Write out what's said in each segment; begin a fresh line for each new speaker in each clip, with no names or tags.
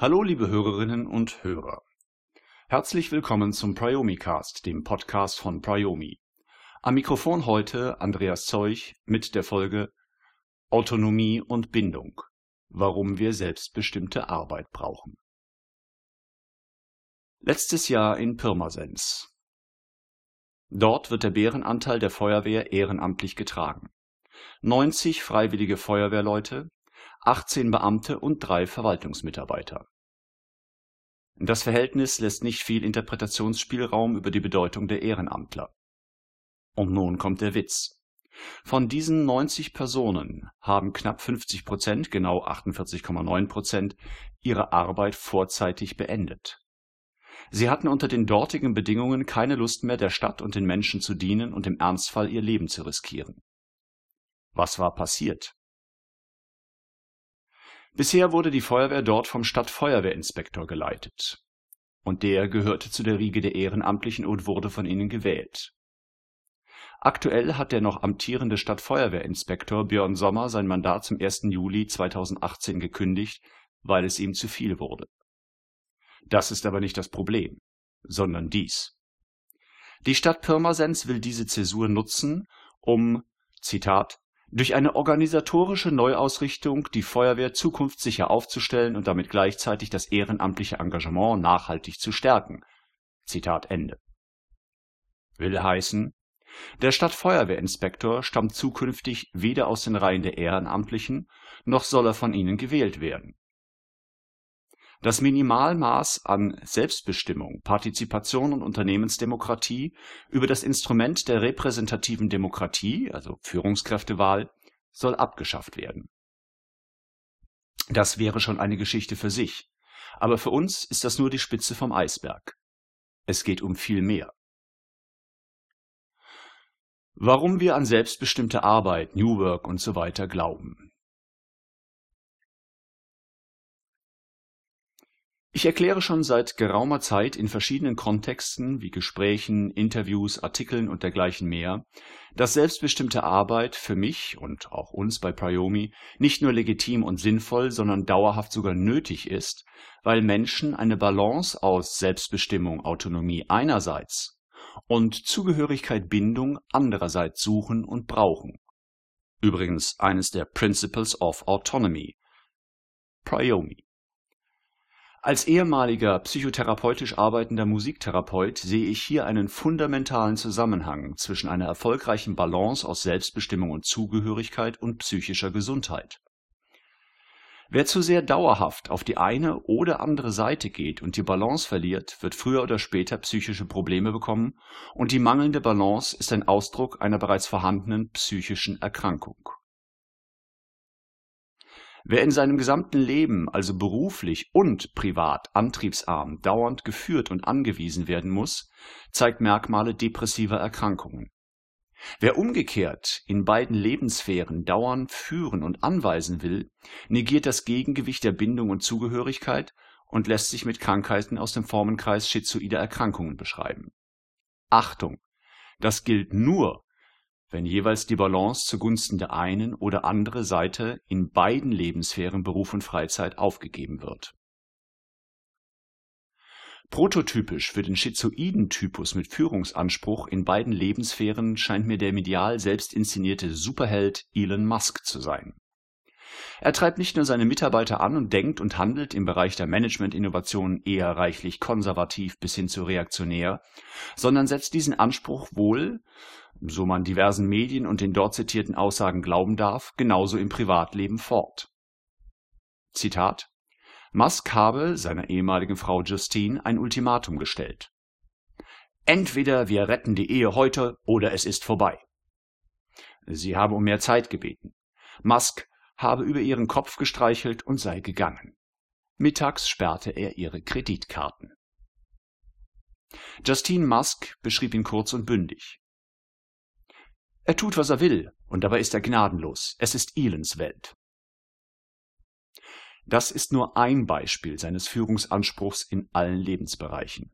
Hallo liebe Hörerinnen und Hörer. Herzlich willkommen zum Priomicast, dem Podcast von Priomi. Am Mikrofon heute Andreas Zeuch mit der Folge Autonomie und Bindung. Warum wir selbstbestimmte Arbeit brauchen. Letztes Jahr in Pirmasens. Dort wird der Bärenanteil der Feuerwehr ehrenamtlich getragen. 90 freiwillige Feuerwehrleute, 18 Beamte und drei Verwaltungsmitarbeiter. Das Verhältnis lässt nicht viel Interpretationsspielraum über die Bedeutung der Ehrenamtler. Und nun kommt der Witz. Von diesen 90 Personen haben knapp 50 Prozent, genau 48,9 Prozent, ihre Arbeit vorzeitig beendet. Sie hatten unter den dortigen Bedingungen keine Lust mehr, der Stadt und den Menschen zu dienen und im Ernstfall ihr Leben zu riskieren. Was war passiert? Bisher wurde die Feuerwehr dort vom Stadtfeuerwehrinspektor geleitet. Und der gehörte zu der Riege der Ehrenamtlichen und wurde von ihnen gewählt. Aktuell hat der noch amtierende Stadtfeuerwehrinspektor Björn Sommer sein Mandat zum 1. Juli 2018 gekündigt, weil es ihm zu viel wurde. Das ist aber nicht das Problem, sondern dies. Die Stadt Pirmasens will diese Zäsur nutzen, um, Zitat, durch eine organisatorische Neuausrichtung die Feuerwehr zukunftssicher aufzustellen und damit gleichzeitig das ehrenamtliche Engagement nachhaltig zu stärken. Zitat Ende. Will heißen, der Stadtfeuerwehrinspektor stammt zukünftig weder aus den Reihen der Ehrenamtlichen, noch soll er von ihnen gewählt werden das Minimalmaß an Selbstbestimmung, Partizipation und Unternehmensdemokratie über das Instrument der repräsentativen Demokratie, also Führungskräftewahl, soll abgeschafft werden. Das wäre schon eine Geschichte für sich, aber für uns ist das nur die Spitze vom Eisberg. Es geht um viel mehr. Warum wir an selbstbestimmte Arbeit, New Work und so weiter glauben. Ich erkläre schon seit geraumer Zeit in verschiedenen Kontexten wie Gesprächen, Interviews, Artikeln und dergleichen mehr, dass selbstbestimmte Arbeit für mich und auch uns bei Priomi nicht nur legitim und sinnvoll, sondern dauerhaft sogar nötig ist, weil Menschen eine Balance aus Selbstbestimmung, Autonomie einerseits und Zugehörigkeit, Bindung andererseits suchen und brauchen. Übrigens eines der Principles of Autonomy. Priomi. Als ehemaliger psychotherapeutisch arbeitender Musiktherapeut sehe ich hier einen fundamentalen Zusammenhang zwischen einer erfolgreichen Balance aus Selbstbestimmung und Zugehörigkeit und psychischer Gesundheit. Wer zu sehr dauerhaft auf die eine oder andere Seite geht und die Balance verliert, wird früher oder später psychische Probleme bekommen, und die mangelnde Balance ist ein Ausdruck einer bereits vorhandenen psychischen Erkrankung Wer in seinem gesamten Leben, also beruflich und privat, antriebsarm, dauernd geführt und angewiesen werden muss, zeigt Merkmale depressiver Erkrankungen. Wer umgekehrt in beiden Lebenssphären dauernd führen und anweisen will, negiert das Gegengewicht der Bindung und Zugehörigkeit und lässt sich mit Krankheiten aus dem Formenkreis schizoider Erkrankungen beschreiben. Achtung! Das gilt nur wenn jeweils die Balance zugunsten der einen oder andere Seite in beiden Lebenssphären Beruf und Freizeit aufgegeben wird. Prototypisch für den schizoiden Typus mit Führungsanspruch in beiden Lebenssphären scheint mir der medial selbst inszenierte Superheld Elon Musk zu sein. Er treibt nicht nur seine Mitarbeiter an und denkt und handelt im Bereich der Management-Innovation eher reichlich konservativ bis hin zu reaktionär, sondern setzt diesen Anspruch wohl so man diversen Medien und den dort zitierten Aussagen glauben darf, genauso im Privatleben fort. Zitat Musk habe seiner ehemaligen Frau Justine ein Ultimatum gestellt. Entweder wir retten die Ehe heute oder es ist vorbei. Sie habe um mehr Zeit gebeten. Musk habe über ihren Kopf gestreichelt und sei gegangen. Mittags sperrte er ihre Kreditkarten. Justine Musk beschrieb ihn kurz und bündig. Er tut, was er will, und dabei ist er gnadenlos. Es ist Elens Welt. Das ist nur ein Beispiel seines Führungsanspruchs in allen Lebensbereichen.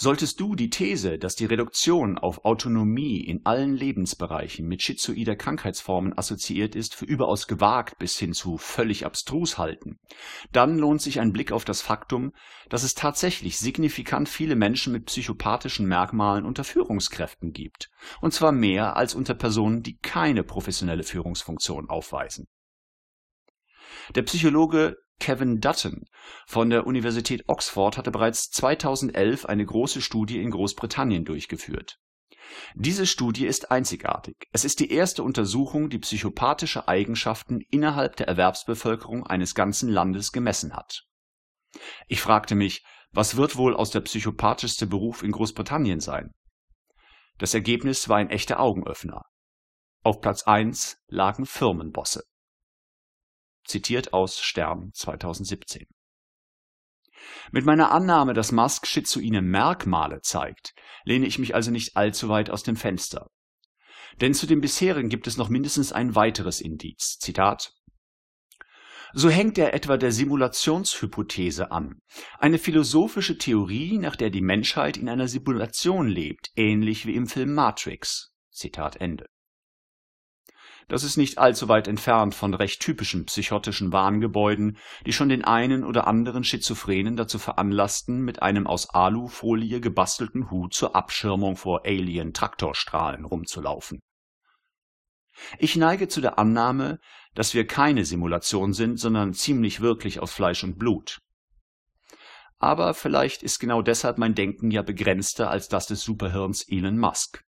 Solltest du die These, dass die Reduktion auf Autonomie in allen Lebensbereichen mit schizoider Krankheitsformen assoziiert ist, für überaus gewagt bis hin zu völlig abstrus halten, dann lohnt sich ein Blick auf das Faktum, dass es tatsächlich signifikant viele Menschen mit psychopathischen Merkmalen unter Führungskräften gibt, und zwar mehr als unter Personen, die keine professionelle Führungsfunktion aufweisen. Der Psychologe Kevin Dutton von der Universität Oxford hatte bereits 2011 eine große Studie in Großbritannien durchgeführt. Diese Studie ist einzigartig. Es ist die erste Untersuchung, die psychopathische Eigenschaften innerhalb der Erwerbsbevölkerung eines ganzen Landes gemessen hat. Ich fragte mich, was wird wohl aus der psychopathischste Beruf in Großbritannien sein? Das Ergebnis war ein echter Augenöffner. Auf Platz 1 lagen Firmenbosse zitiert aus Stern 2017. Mit meiner Annahme, dass Musk schizoide Merkmale zeigt, lehne ich mich also nicht allzu weit aus dem Fenster. Denn zu dem bisherigen gibt es noch mindestens ein weiteres Indiz. Zitat so hängt er etwa der Simulationshypothese an, eine philosophische Theorie, nach der die Menschheit in einer Simulation lebt, ähnlich wie im Film Matrix. Zitat Ende. Das ist nicht allzu weit entfernt von recht typischen psychotischen Wahngebäuden, die schon den einen oder anderen Schizophrenen dazu veranlassten, mit einem aus Alufolie gebastelten Hut zur Abschirmung vor Alien-Traktorstrahlen rumzulaufen. Ich neige zu der Annahme, dass wir keine Simulation sind, sondern ziemlich wirklich aus Fleisch und Blut. Aber vielleicht ist genau deshalb mein Denken ja begrenzter als das des Superhirns Elon Musk.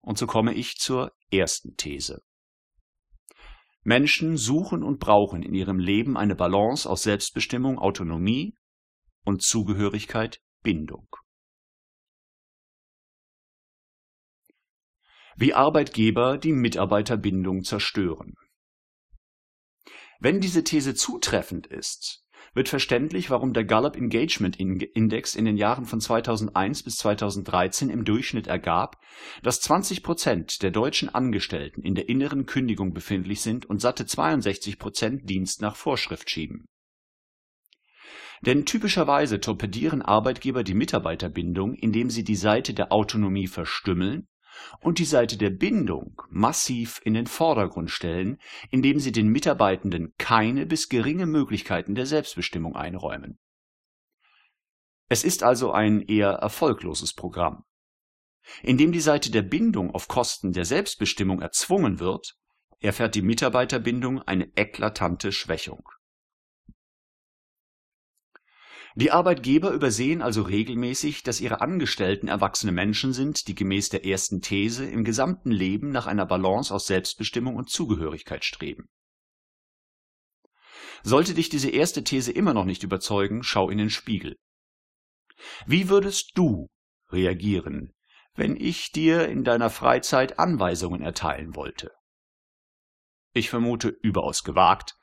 Und so komme ich zur ersten These. Menschen suchen und brauchen in ihrem Leben eine Balance aus Selbstbestimmung, Autonomie und Zugehörigkeit, Bindung. Wie Arbeitgeber die Mitarbeiterbindung zerstören. Wenn diese These zutreffend ist, wird verständlich, warum der Gallup Engagement Index in den Jahren von 2001 bis 2013 im Durchschnitt ergab, dass 20 Prozent der deutschen Angestellten in der inneren Kündigung befindlich sind und satte 62 Prozent Dienst nach Vorschrift schieben. Denn typischerweise torpedieren Arbeitgeber die Mitarbeiterbindung, indem sie die Seite der Autonomie verstümmeln und die Seite der Bindung massiv in den Vordergrund stellen, indem sie den Mitarbeitenden keine bis geringe Möglichkeiten der Selbstbestimmung einräumen. Es ist also ein eher erfolgloses Programm. Indem die Seite der Bindung auf Kosten der Selbstbestimmung erzwungen wird, erfährt die Mitarbeiterbindung eine eklatante Schwächung die Arbeitgeber übersehen also regelmäßig, dass ihre Angestellten erwachsene Menschen sind, die gemäß der ersten These im gesamten Leben nach einer Balance aus Selbstbestimmung und Zugehörigkeit streben. Sollte dich diese erste These immer noch nicht überzeugen, schau in den Spiegel. Wie würdest du reagieren, wenn ich dir in deiner Freizeit Anweisungen erteilen wollte? Ich vermute überaus gewagt,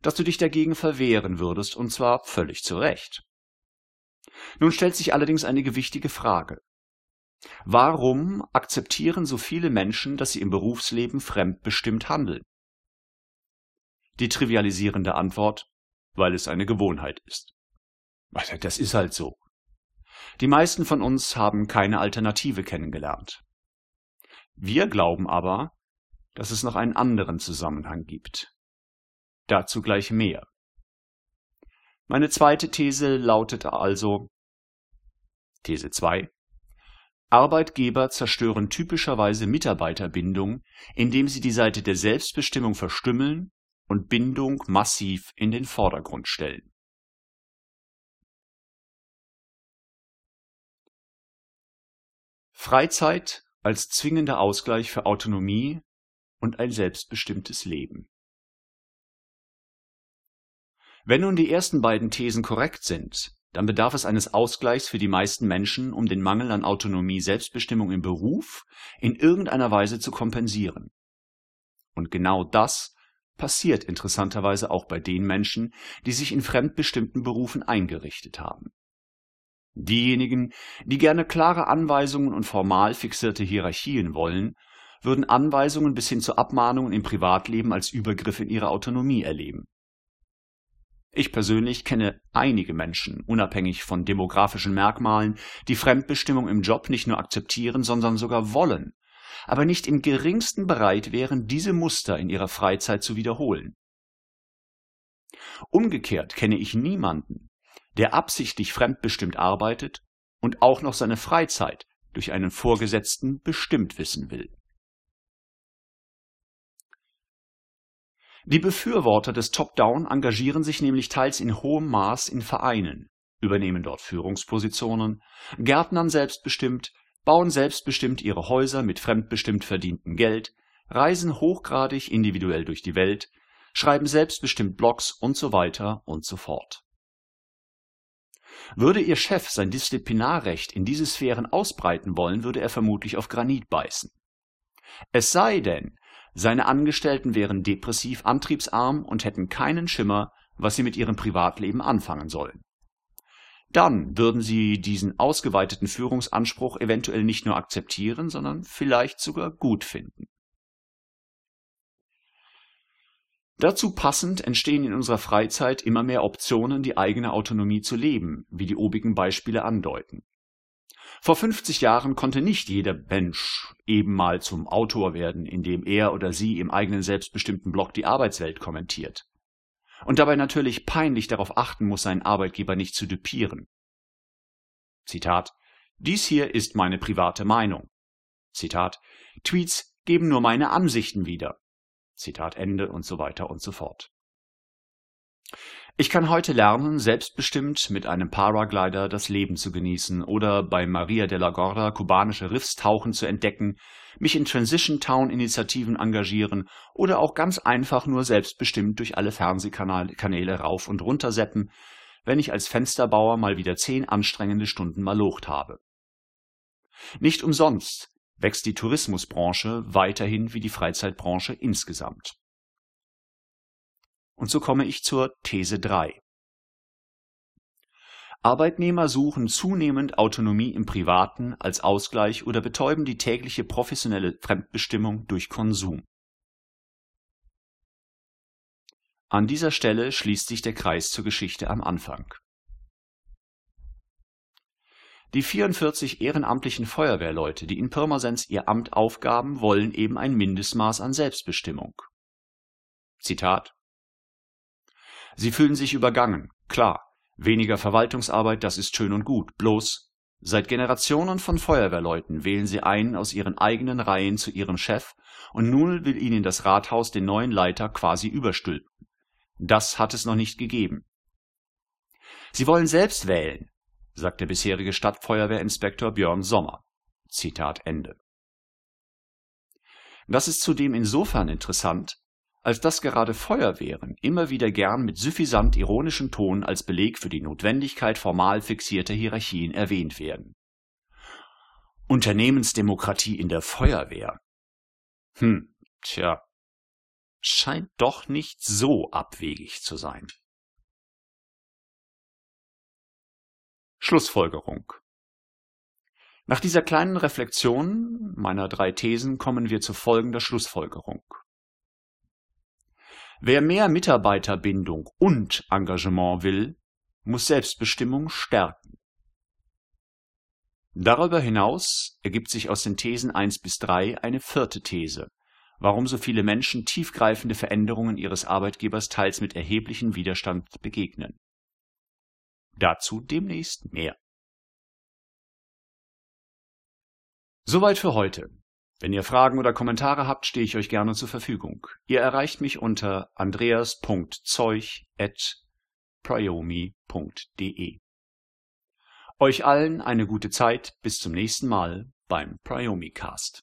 dass du dich dagegen verwehren würdest, und zwar völlig zu Recht. Nun stellt sich allerdings eine gewichtige Frage. Warum akzeptieren so viele Menschen, dass sie im Berufsleben fremdbestimmt handeln? Die trivialisierende Antwort, weil es eine Gewohnheit ist. Das ist halt so. Die meisten von uns haben keine Alternative kennengelernt. Wir glauben aber, dass es noch einen anderen Zusammenhang gibt. Dazu gleich mehr. Meine zweite These lautet also These 2 Arbeitgeber zerstören typischerweise Mitarbeiterbindung, indem sie die Seite der Selbstbestimmung verstümmeln und Bindung massiv in den Vordergrund stellen. Freizeit als zwingender Ausgleich für Autonomie und ein selbstbestimmtes Leben wenn nun die ersten beiden Thesen korrekt sind, dann bedarf es eines Ausgleichs für die meisten Menschen, um den Mangel an Autonomie, Selbstbestimmung im Beruf in irgendeiner Weise zu kompensieren. Und genau das passiert interessanterweise auch bei den Menschen, die sich in fremdbestimmten Berufen eingerichtet haben. Diejenigen, die gerne klare Anweisungen und formal fixierte Hierarchien wollen, würden Anweisungen bis hin zu Abmahnungen im Privatleben als Übergriff in ihre Autonomie erleben. Ich persönlich kenne einige Menschen, unabhängig von demografischen Merkmalen, die Fremdbestimmung im Job nicht nur akzeptieren, sondern sogar wollen, aber nicht im geringsten bereit wären, diese Muster in ihrer Freizeit zu wiederholen. Umgekehrt kenne ich niemanden, der absichtlich fremdbestimmt arbeitet und auch noch seine Freizeit durch einen Vorgesetzten bestimmt wissen will. Die Befürworter des Top-Down engagieren sich nämlich teils in hohem Maß in Vereinen, übernehmen dort Führungspositionen, gärtnern selbstbestimmt, bauen selbstbestimmt ihre Häuser mit fremdbestimmt verdientem Geld, reisen hochgradig individuell durch die Welt, schreiben selbstbestimmt Blogs und so weiter und so fort. Würde Ihr Chef sein Disziplinarrecht in diese Sphären ausbreiten wollen, würde er vermutlich auf Granit beißen. Es sei denn, seine Angestellten wären depressiv antriebsarm und hätten keinen Schimmer, was sie mit ihrem Privatleben anfangen sollen. Dann würden sie diesen ausgeweiteten Führungsanspruch eventuell nicht nur akzeptieren, sondern vielleicht sogar gut finden. Dazu passend entstehen in unserer Freizeit immer mehr Optionen, die eigene Autonomie zu leben, wie die obigen Beispiele andeuten. Vor 50 Jahren konnte nicht jeder Mensch eben mal zum Autor werden, indem er oder sie im eigenen selbstbestimmten Blog die Arbeitswelt kommentiert. Und dabei natürlich peinlich darauf achten muss, seinen Arbeitgeber nicht zu düpieren. Zitat Dies hier ist meine private Meinung. Zitat Tweets geben nur meine Ansichten wieder. Zitat Ende und so weiter und so fort. Ich kann heute lernen, selbstbestimmt mit einem Paraglider das Leben zu genießen oder bei Maria de la Gorda kubanische Riffs tauchen zu entdecken, mich in Transition Town Initiativen engagieren oder auch ganz einfach nur selbstbestimmt durch alle Fernsehkanäle rauf und runter seppen, wenn ich als Fensterbauer mal wieder zehn anstrengende Stunden malocht habe. Nicht umsonst wächst die Tourismusbranche weiterhin wie die Freizeitbranche insgesamt. Und so komme ich zur These 3. Arbeitnehmer suchen zunehmend Autonomie im Privaten als Ausgleich oder betäuben die tägliche professionelle Fremdbestimmung durch Konsum. An dieser Stelle schließt sich der Kreis zur Geschichte am Anfang. Die 44 ehrenamtlichen Feuerwehrleute, die in Pirmasens ihr Amt aufgaben, wollen eben ein Mindestmaß an Selbstbestimmung. Zitat Sie fühlen sich übergangen, klar. Weniger Verwaltungsarbeit, das ist schön und gut. Bloß, seit Generationen von Feuerwehrleuten wählen sie einen aus ihren eigenen Reihen zu ihrem Chef und nun will ihnen das Rathaus den neuen Leiter quasi überstülpen. Das hat es noch nicht gegeben. Sie wollen selbst wählen, sagt der bisherige Stadtfeuerwehrinspektor Björn Sommer. Zitat Ende. Das ist zudem insofern interessant, als dass gerade Feuerwehren immer wieder gern mit suffisant ironischem Ton als Beleg für die Notwendigkeit formal fixierter Hierarchien erwähnt werden. Unternehmensdemokratie in der Feuerwehr. Hm, tja, scheint doch nicht so abwegig zu sein. Schlussfolgerung Nach dieser kleinen Reflexion meiner drei Thesen kommen wir zu folgender Schlussfolgerung. Wer mehr Mitarbeiterbindung und Engagement will, muss Selbstbestimmung stärken. Darüber hinaus ergibt sich aus den Thesen 1 bis 3 eine vierte These, warum so viele Menschen tiefgreifende Veränderungen ihres Arbeitgebers teils mit erheblichem Widerstand begegnen. Dazu demnächst mehr. Soweit für heute. Wenn ihr Fragen oder Kommentare habt, stehe ich euch gerne zur Verfügung. Ihr erreicht mich unter andreas.zeuch@priomi.de. Euch allen eine gute Zeit, bis zum nächsten Mal beim Priomi Cast.